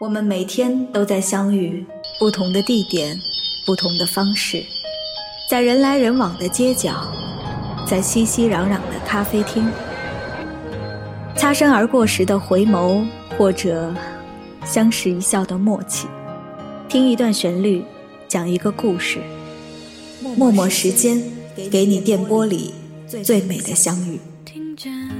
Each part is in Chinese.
我们每天都在相遇，不同的地点，不同的方式，在人来人往的街角，在熙熙攘攘的咖啡厅，擦身而过时的回眸，或者相视一笑的默契，听一段旋律，讲一个故事，默默时间，给你电波里最美的相遇。窗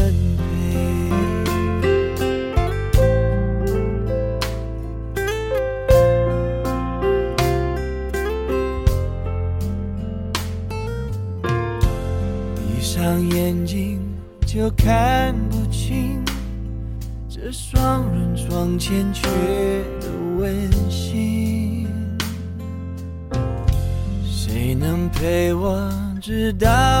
都看不清。这双人床欠缺的温馨，谁能陪我直到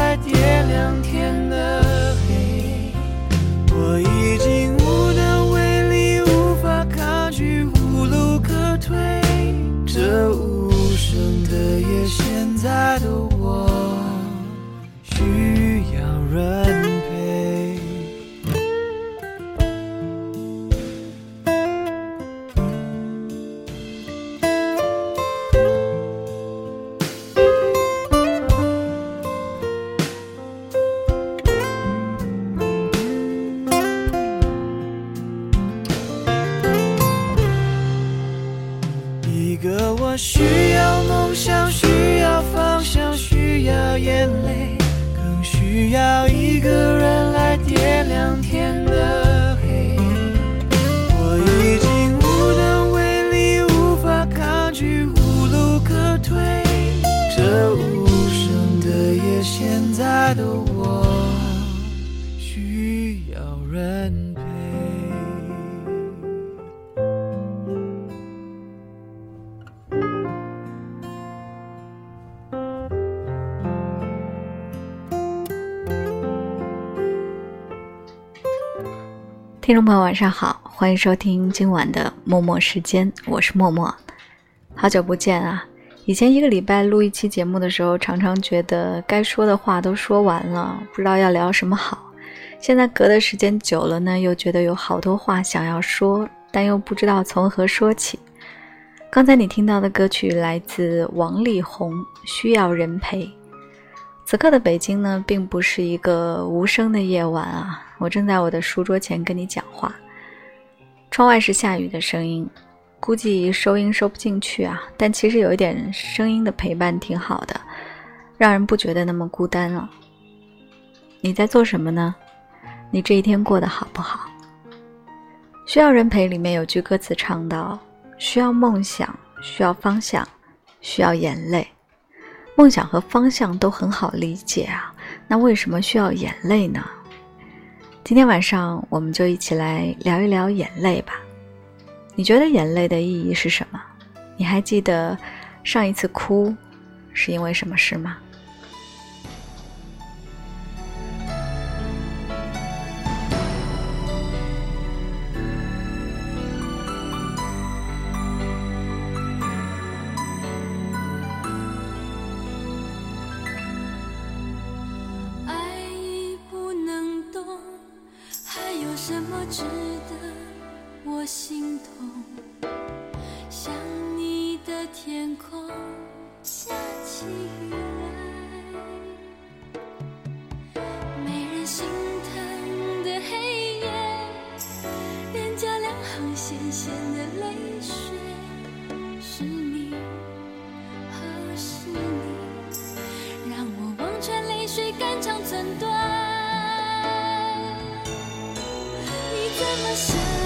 听众朋友，晚上好，欢迎收听今晚的默默时间，我是默默，好久不见啊！以前一个礼拜录一期节目的时候，常常觉得该说的话都说完了，不知道要聊什么好。现在隔的时间久了呢，又觉得有好多话想要说，但又不知道从何说起。刚才你听到的歌曲来自王力宏，《需要人陪》。此刻的北京呢，并不是一个无声的夜晚啊。我正在我的书桌前跟你讲话，窗外是下雨的声音，估计收音收不进去啊。但其实有一点声音的陪伴挺好的，让人不觉得那么孤单了。你在做什么呢？你这一天过得好不好？需要人陪里面有句歌词唱到：需要梦想，需要方向，需要眼泪。梦想和方向都很好理解啊，那为什么需要眼泪呢？今天晚上我们就一起来聊一聊眼泪吧。你觉得眼泪的意义是什么？你还记得上一次哭是因为什么事吗？sun.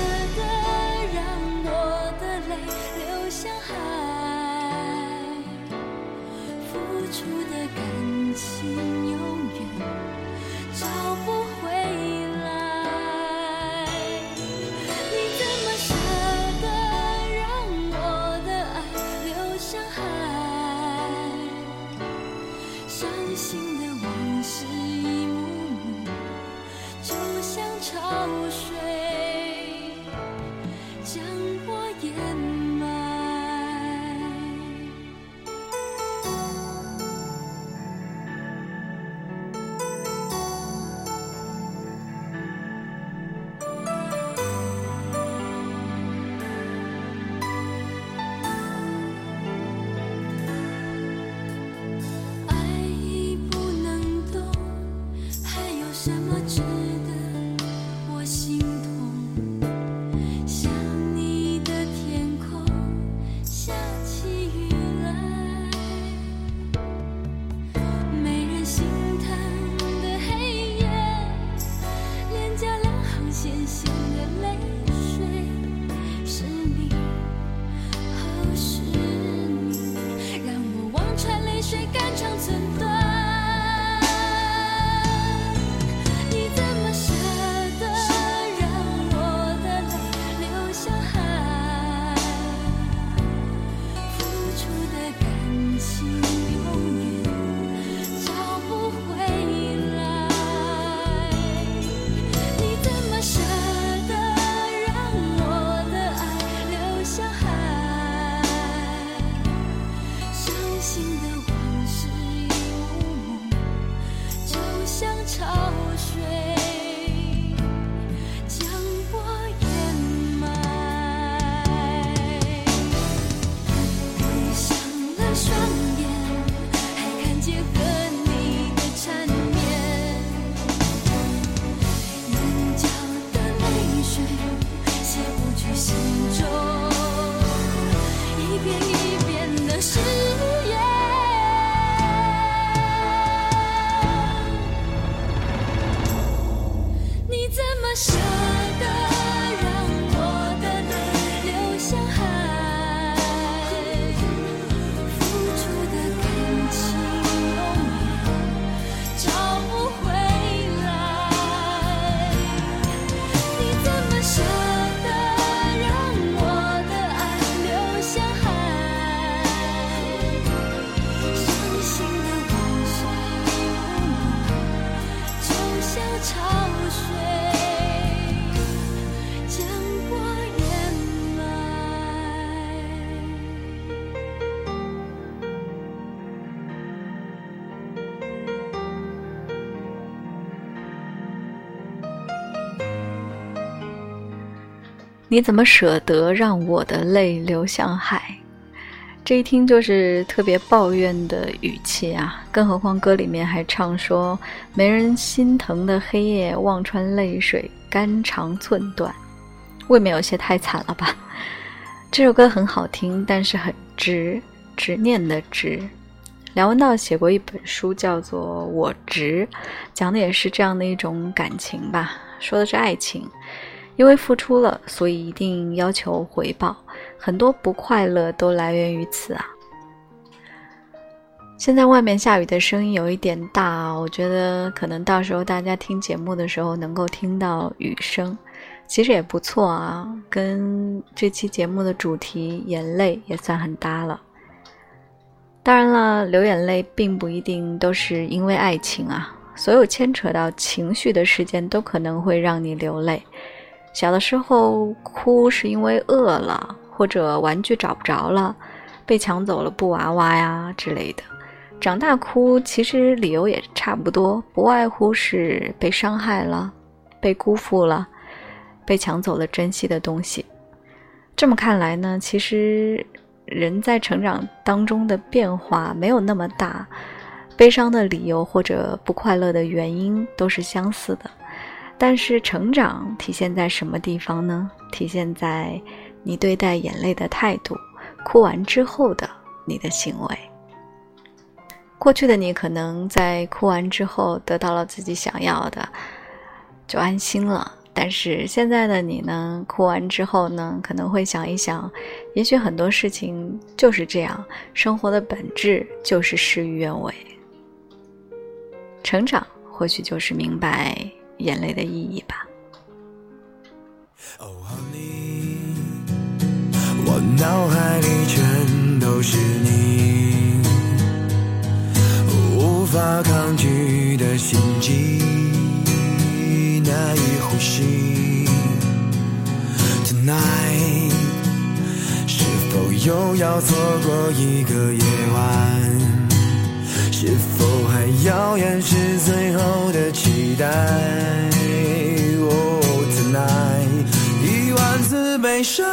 你怎么舍得让我的泪流向海？这一听就是特别抱怨的语气啊！更何况歌里面还唱说没人心疼的黑夜，望穿泪水肝肠寸断，未免有些太惨了吧？这首歌很好听，但是很执，执念的执。梁文道写过一本书，叫做《我执》，讲的也是这样的一种感情吧，说的是爱情。因为付出了，所以一定要求回报，很多不快乐都来源于此啊。现在外面下雨的声音有一点大，我觉得可能到时候大家听节目的时候能够听到雨声。其实也不错啊，跟这期节目的主题“眼泪”也算很搭了。当然了，流眼泪并不一定都是因为爱情啊，所有牵扯到情绪的事件都可能会让你流泪。小的时候哭是因为饿了，或者玩具找不着了，被抢走了布娃娃呀之类的。长大哭其实理由也差不多，不外乎是被伤害了，被辜负了。被抢走了珍惜的东西，这么看来呢，其实人在成长当中的变化没有那么大，悲伤的理由或者不快乐的原因都是相似的。但是成长体现在什么地方呢？体现在你对待眼泪的态度，哭完之后的你的行为。过去的你可能在哭完之后得到了自己想要的，就安心了。但是现在的你呢？哭完之后呢，可能会想一想，也许很多事情就是这样，生活的本质就是事与愿违。成长或许就是明白眼泪的意义吧。我脑海里全都是你，无法抗拒的心悸。难以呼吸。Tonight，是否又要错过一个夜晚？是否还要掩饰最后的期待？Oh tonight，一万次悲伤。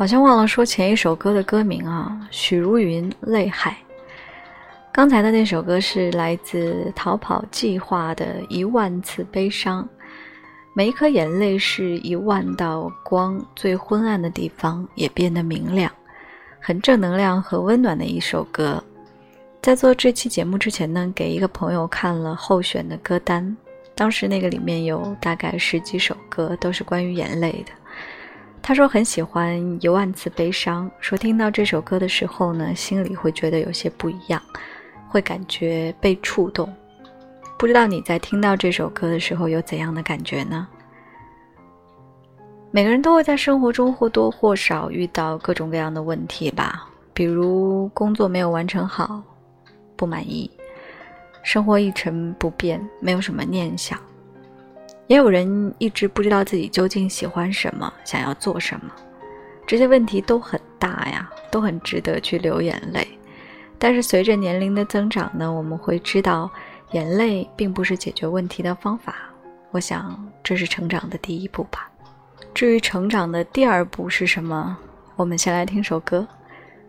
好像忘了说前一首歌的歌名啊，许茹芸《泪海》。刚才的那首歌是来自逃跑计划的《一万次悲伤》，每一颗眼泪是一万道光，最昏暗的地方也变得明亮，很正能量和温暖的一首歌。在做这期节目之前呢，给一个朋友看了候选的歌单，当时那个里面有大概十几首歌，都是关于眼泪的。他说很喜欢《一万次悲伤》，说听到这首歌的时候呢，心里会觉得有些不一样。会感觉被触动，不知道你在听到这首歌的时候有怎样的感觉呢？每个人都会在生活中或多或少遇到各种各样的问题吧，比如工作没有完成好，不满意；生活一成不变，没有什么念想；也有人一直不知道自己究竟喜欢什么，想要做什么。这些问题都很大呀，都很值得去流眼泪。但是随着年龄的增长呢，我们会知道，眼泪并不是解决问题的方法。我想这是成长的第一步吧。至于成长的第二步是什么，我们先来听首歌，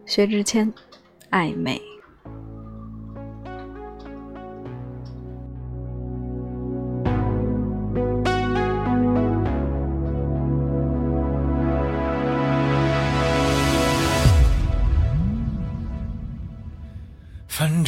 薛之谦《暧昧》。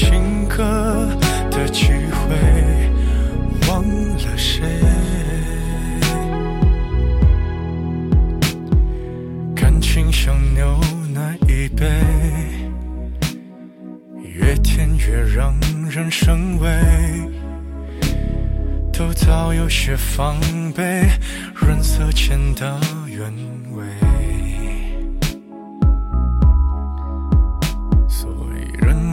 情歌的机会，忘了谁？感情像牛奶一杯，越甜越让人生畏，都早有些防备，润色前的原味。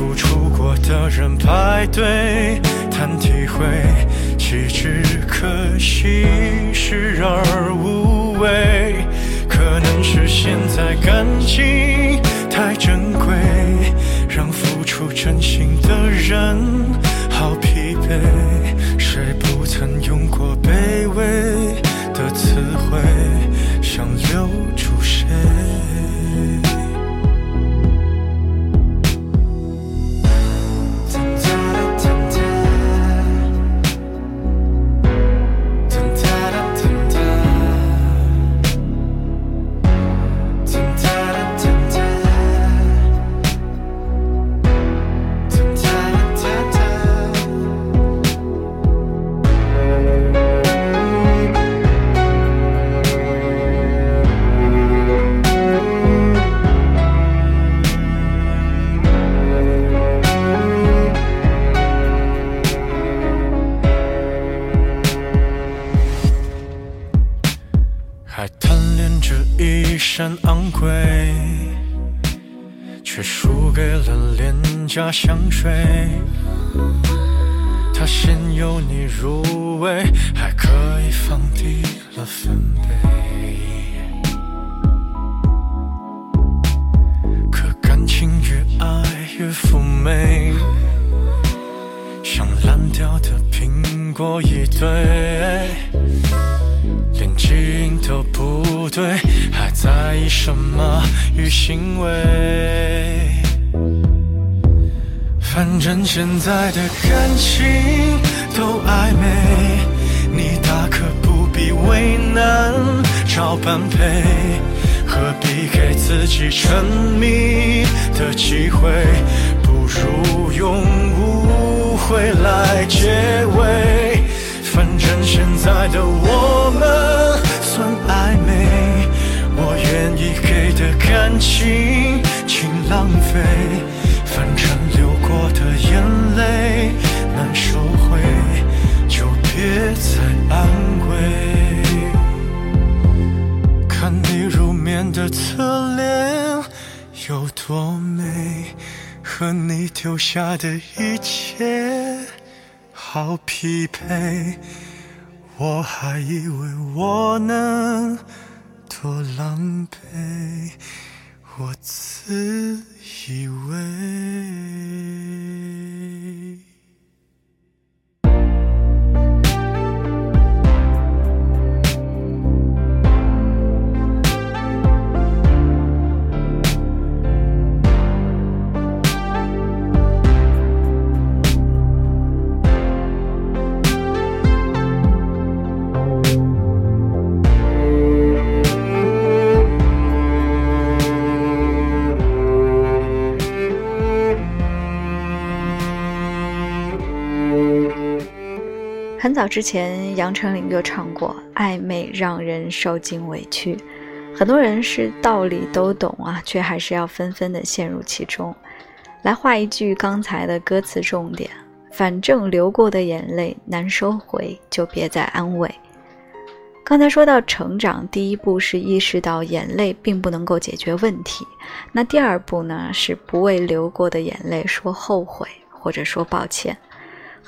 付出过的人排队谈体会，岂止可惜，视而无味。可能是现在感情太珍贵，让付出真心的人好疲惫。谁不曾用过卑微的词汇，想留住反正现在的感情都暧昧，你大可不必为难找般配，何必给自己沉迷的机会？不如用误会来结尾。反正现在的我们算暧昧，我愿意给的感情，请浪费。反正难收回，就别再安慰。看你入眠的侧脸有多美，和你丢下的一切好匹配。我还以为我能多狼狈，我自以为。很早之前，杨丞琳就唱过“暧昧让人受尽委屈”，很多人是道理都懂啊，却还是要纷纷的陷入其中。来画一句刚才的歌词重点：反正流过的眼泪难收回，就别再安慰。刚才说到成长，第一步是意识到眼泪并不能够解决问题，那第二步呢，是不为流过的眼泪说后悔，或者说抱歉。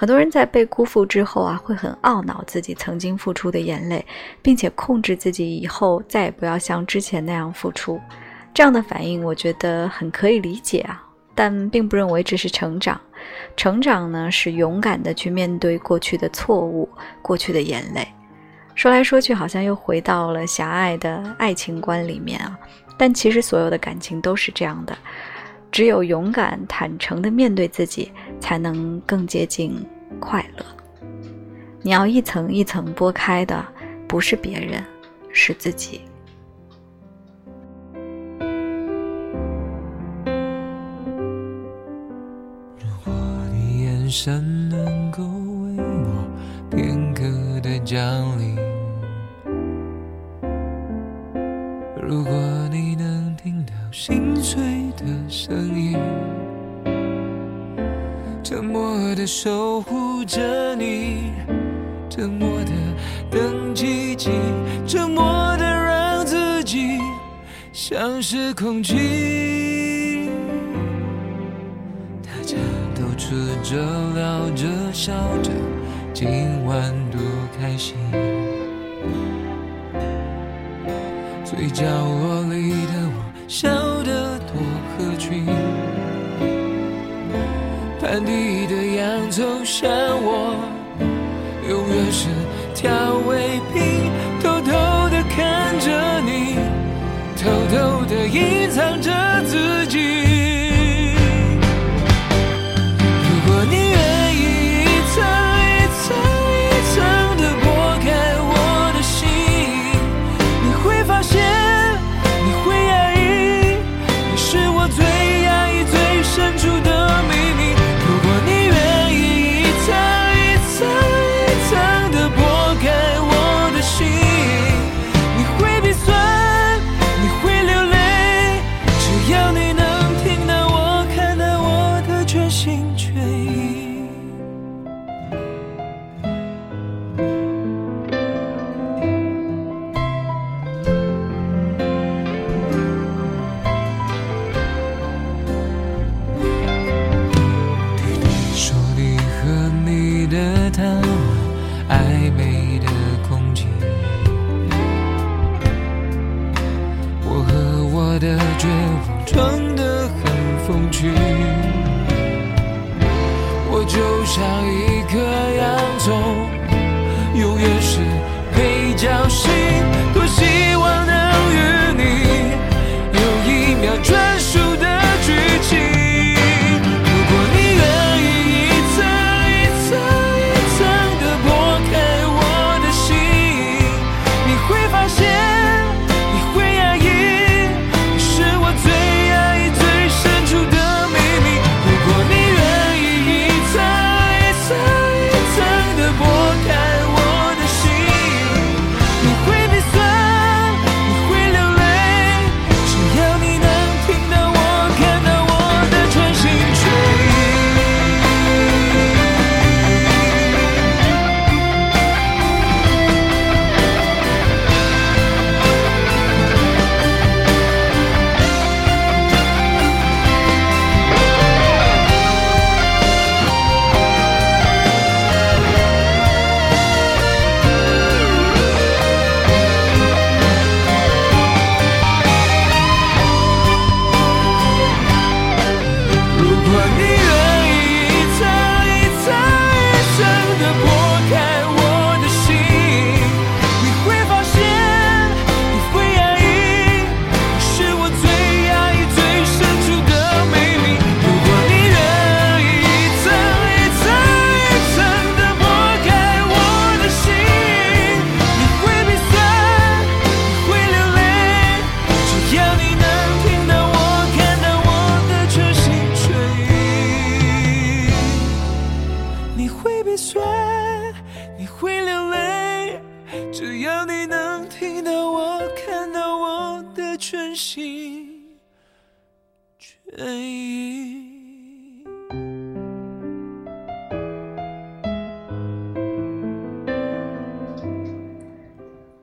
很多人在被辜负之后啊，会很懊恼自己曾经付出的眼泪，并且控制自己以后再也不要像之前那样付出。这样的反应，我觉得很可以理解啊，但并不认为这是成长。成长呢，是勇敢的去面对过去的错误、过去的眼泪。说来说去，好像又回到了狭隘的爱情观里面啊。但其实所有的感情都是这样的。只有勇敢、坦诚地面对自己，才能更接近快乐。你要一层一层剥开的，不是别人，是自己。如果你眼神能够为我片刻的降临，如果你能听到心碎。的声音，沉默的守护着你，沉默的等奇迹，沉默的让自己像是空气。大家都吃着聊着笑着，今晚多开心，最角落里的我盘底的洋葱像我，永远是调味品，偷偷的看着你，偷偷的隐藏着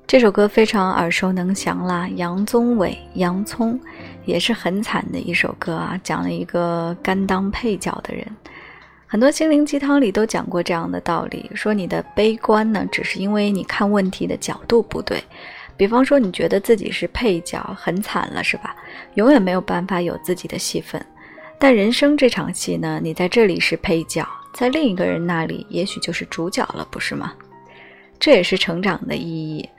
这首歌非常耳熟能详啦，杨宗纬、洋葱也是很惨的一首歌啊，讲了一个甘当配角的人。很多心灵鸡汤里都讲过这样的道理，说你的悲观呢，只是因为你看问题的角度不对。比方说，你觉得自己是配角，很惨了，是吧？永远没有办法有自己的戏份。但人生这场戏呢，你在这里是配角，在另一个人那里，也许就是主角了，不是吗？这也是成长的意义。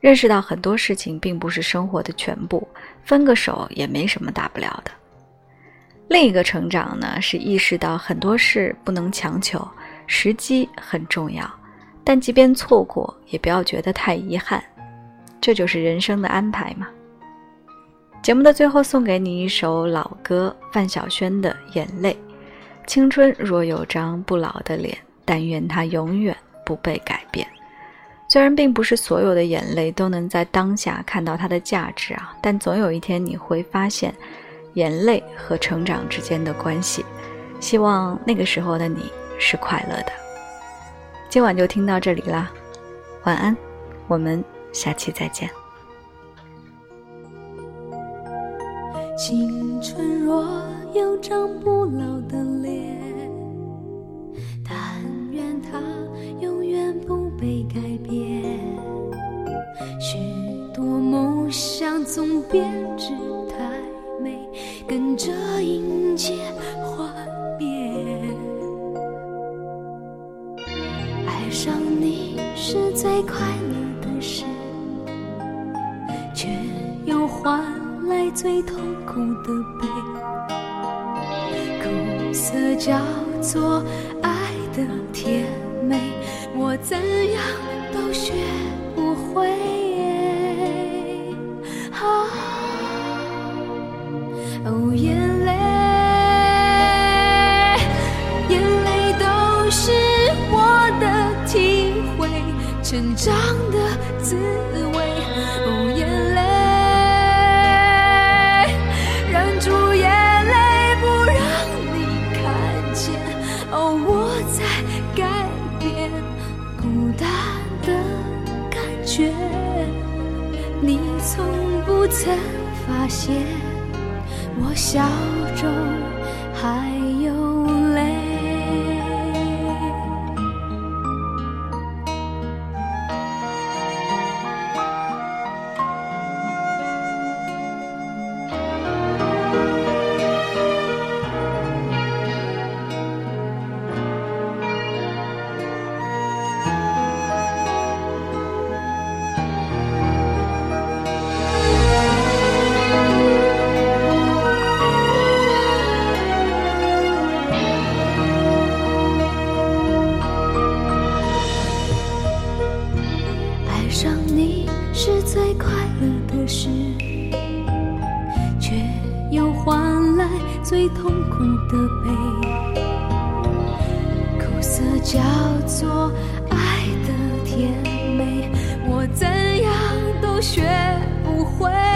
认识到很多事情并不是生活的全部，分个手也没什么大不了的。另一个成长呢，是意识到很多事不能强求，时机很重要，但即便错过，也不要觉得太遗憾，这就是人生的安排嘛。节目的最后，送给你一首老歌，范晓萱的《眼泪》。青春若有张不老的脸，但愿它永远不被改变。虽然并不是所有的眼泪都能在当下看到它的价值啊，但总有一天你会发现，眼泪和成长之间的关系。希望那个时候的你是快乐的。今晚就听到这里啦，晚安，我们下期再见。青春若有张不老的脸，觉。你从不曾发现，我笑中还有学不会。